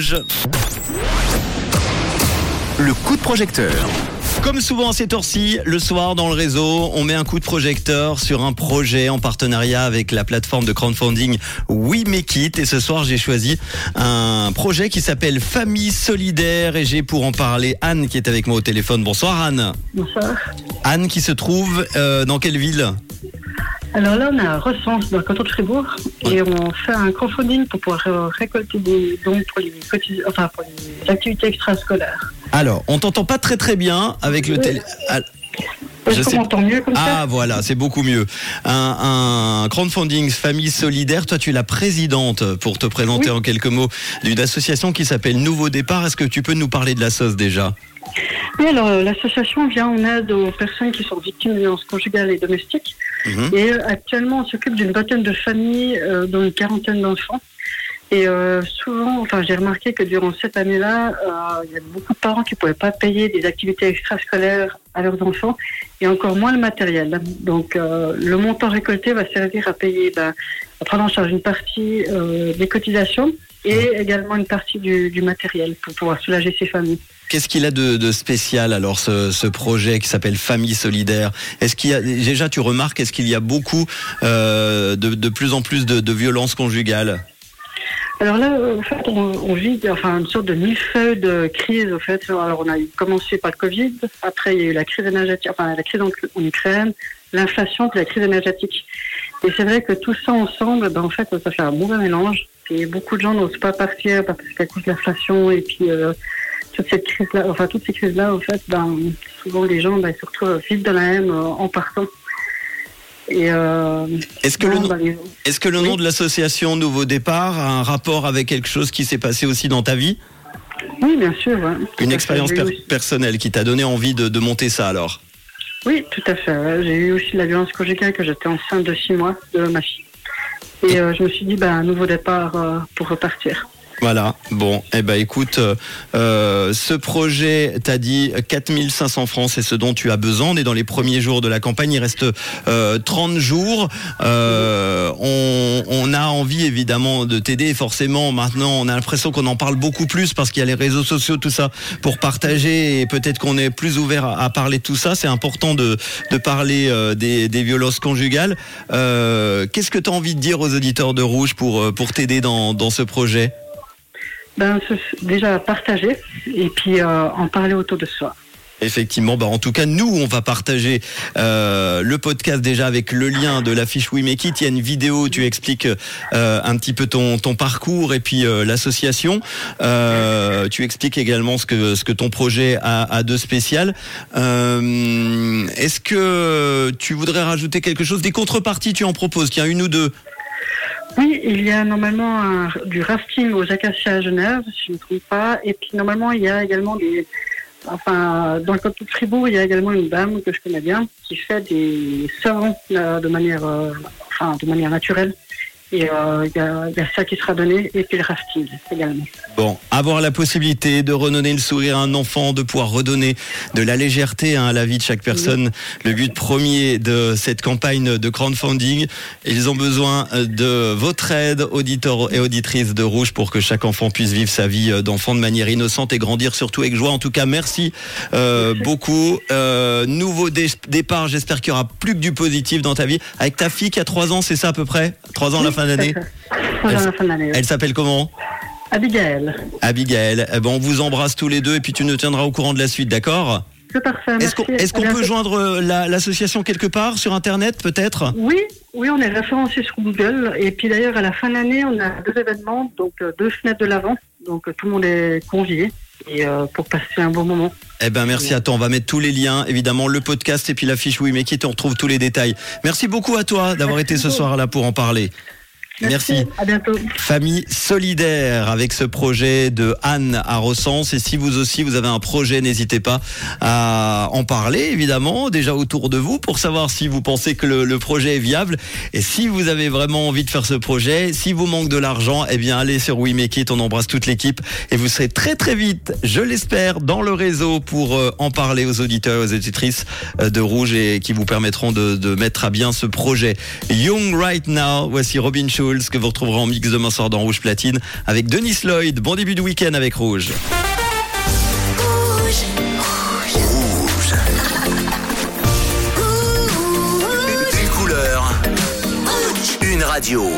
Rouge. Le coup de projecteur. Comme souvent à cette heure-ci, le soir dans le réseau, on met un coup de projecteur sur un projet en partenariat avec la plateforme de crowdfunding We Make It. Et ce soir, j'ai choisi un projet qui s'appelle Famille Solidaire et j'ai pour en parler Anne qui est avec moi au téléphone. Bonsoir Anne. Bonsoir. Anne qui se trouve euh, dans quelle ville? Alors là, on a Recense dans le canton de Fribourg et on fait un crowdfunding pour pouvoir euh, récolter des dons pour les, cotis- enfin, pour les activités extrascolaires. Alors, on t'entend pas très très bien avec le télé. Ah, Est-ce Je qu'on sais- m'entend mieux comme Ah voilà, c'est beaucoup mieux. Un, un crowdfunding famille solidaire. Toi, tu es la présidente pour te présenter en quelques mots d'une association qui s'appelle Nouveau Départ. Est-ce que tu peux nous parler de la sauce déjà? Oui, alors euh, l'association vient en aide aux personnes qui sont victimes de violences conjugales et domestiques. Mhm. Et euh, actuellement, on s'occupe d'une vingtaine de familles, euh, dont une quarantaine d'enfants. Et euh, souvent, enfin, j'ai remarqué que durant cette année-là, il y a beaucoup de parents qui ne pouvaient pas payer des activités extrascolaires à leurs enfants et encore moins le matériel. Donc, le montant récolté va servir à payer, ben, à prendre en charge une partie euh, des cotisations et également une partie du, du matériel pour pouvoir soulager ces familles. Qu'est-ce qu'il a de, de spécial alors ce, ce projet qui s'appelle Famille Solidaire? Est-ce qu'il y a déjà tu remarques est-ce qu'il y a beaucoup euh, de, de plus en plus de, de violences conjugales? Alors là, euh, en fait, on, on vit enfin, une sorte de millefeuille de crise. En fait. Alors, on a commencé par le Covid, après il y a eu la crise énergétique, enfin la crise en, en Ukraine, l'inflation, puis la crise énergétique. Et c'est vrai que tout ça ensemble, ben, en fait, ça fait un mauvais mélange. Et beaucoup de gens n'osent pas partir parce qu'à cause de l'inflation et puis euh, toute cette crise-là, enfin toutes ces crises-là, en fait, ben, souvent les gens ben, se retrouvent vite dans la haine euh, en partant. Euh, Est-ce que, le, bon, nom- ben, les- est-ce que le Oui. nom de l'association Nouveau Départ a un rapport avec quelque chose qui s'est passé aussi dans ta vie? Oui, bien sûr. ouais. Une expérience per- personnelle qui t'a donné envie de, de monter ça alors? Oui, tout à fait. J'ai eu aussi de la violence conjugale que j'étais enceinte de six mois de ma fille. Et euh, je me suis dit, ben, un nouveau départ euh, pour repartir. Voilà, bon, eh ben écoute, euh, euh, ce projet t'a dit 4500 francs, c'est ce dont tu as besoin. On est dans les premiers jours de la campagne, il reste euh, 30 jours. Euh, on, on a envie évidemment de t'aider forcément maintenant on a l'impression qu'on en parle beaucoup plus parce qu'il y a les réseaux sociaux, tout ça, pour partager et peut-être qu'on est plus ouvert à, parler de tout ça. C'est important de, de parler euh, des, des violences conjugales. Euh, Qu'est-ce que tu as envie de dire aux auditeurs de Rouge pour, pour t'aider dans, dans ce projet? Ben, déjà partager et puis euh, en parler autour de soi. Effectivement, bah en tout cas, nous, on va partager euh, le podcast déjà avec le lien de l'affiche We Make. Il y a une vidéo où tu expliques euh, un petit peu ton, parcours et puis l'association. Tu expliques également ce que, ton projet a, de spécial. Est-ce que tu voudrais rajouter quelque chose? Des contreparties, tu en proposes y a une ou deux Oui, il y a normalement un- du rafting aux acacias à Genève, si je ne me trompe pas. Et puis normalement, il y a également des... Enfin, dans le canton de Fribourg, il y a également une dame que je connais bien qui fait des savons de manière, euh, enfin, de manière naturelle. Et euh, il y, a, il y a ça qui sera donné et puis le rafting également. Bon, avoir la possibilité de redonner le sourire à un enfant, de pouvoir redonner de la légèreté hein, à la vie de chaque personne, le but premier de cette campagne de crowdfunding. Ils ont besoin euh, de votre aide, auditeurs et auditrices de Rouge, pour que chaque enfant puisse vivre sa vie euh, d'enfant de manière innocente et grandir surtout avec joie. En tout cas, merci euh, beaucoup. Euh, nouveau dé- départ, j'espère qu'il y aura plus que du positif dans ta vie. Avec ta fille qui a 3 ans, c'est ça à peu près? 3 ans à la fin d'année fin l'année. oui. Elle s'appelle comment Abigail. Abigail, eh ben on vous embrasse tous les deux et puis tu nous tiendras au courant de la suite, d'accord C'est parfait. Est-ce qu'on peut joindre euh, la- l'association quelque part sur internet peut-être Oui, oui, on est référencé sur Google. Et puis d'ailleurs, à la fin de l'année, on a deux événements, donc euh, deux fenêtres de l'avant. Donc euh, tout le monde est convié et euh, pour passer un bon moment. Eh ben merci à toi, on va mettre tous les liens, évidemment le podcast et puis la fiche Oui mais qui on retrouve tous les détails. Merci beaucoup à toi d'avoir été ce soir là pour en parler. Merci. À bientôt. Famille solidaire avec ce projet de Anne à Recense. Et si vous aussi vous avez un projet, n'hésitez pas à en parler évidemment déjà autour de vous pour savoir si vous pensez que le, le projet est viable. Et si vous avez vraiment envie de faire ce projet, si vous manque de l'argent, eh bien allez sur We Make It. On embrasse toute l'équipe et vous serez très très vite, je l'espère, dans le réseau pour euh, en parler aux auditeurs, aux auditrices euh, de Rouge et qui vous permettront de, de mettre à bien ce projet. Young Right Now. Voici Robin Schulz Jules que vous retrouverez en mix demain soir dans Rouge Platine avec Denis Lloyd. Bon début de week-end avec Rouge. Rouge. Rouge. Une couleur. Une radio.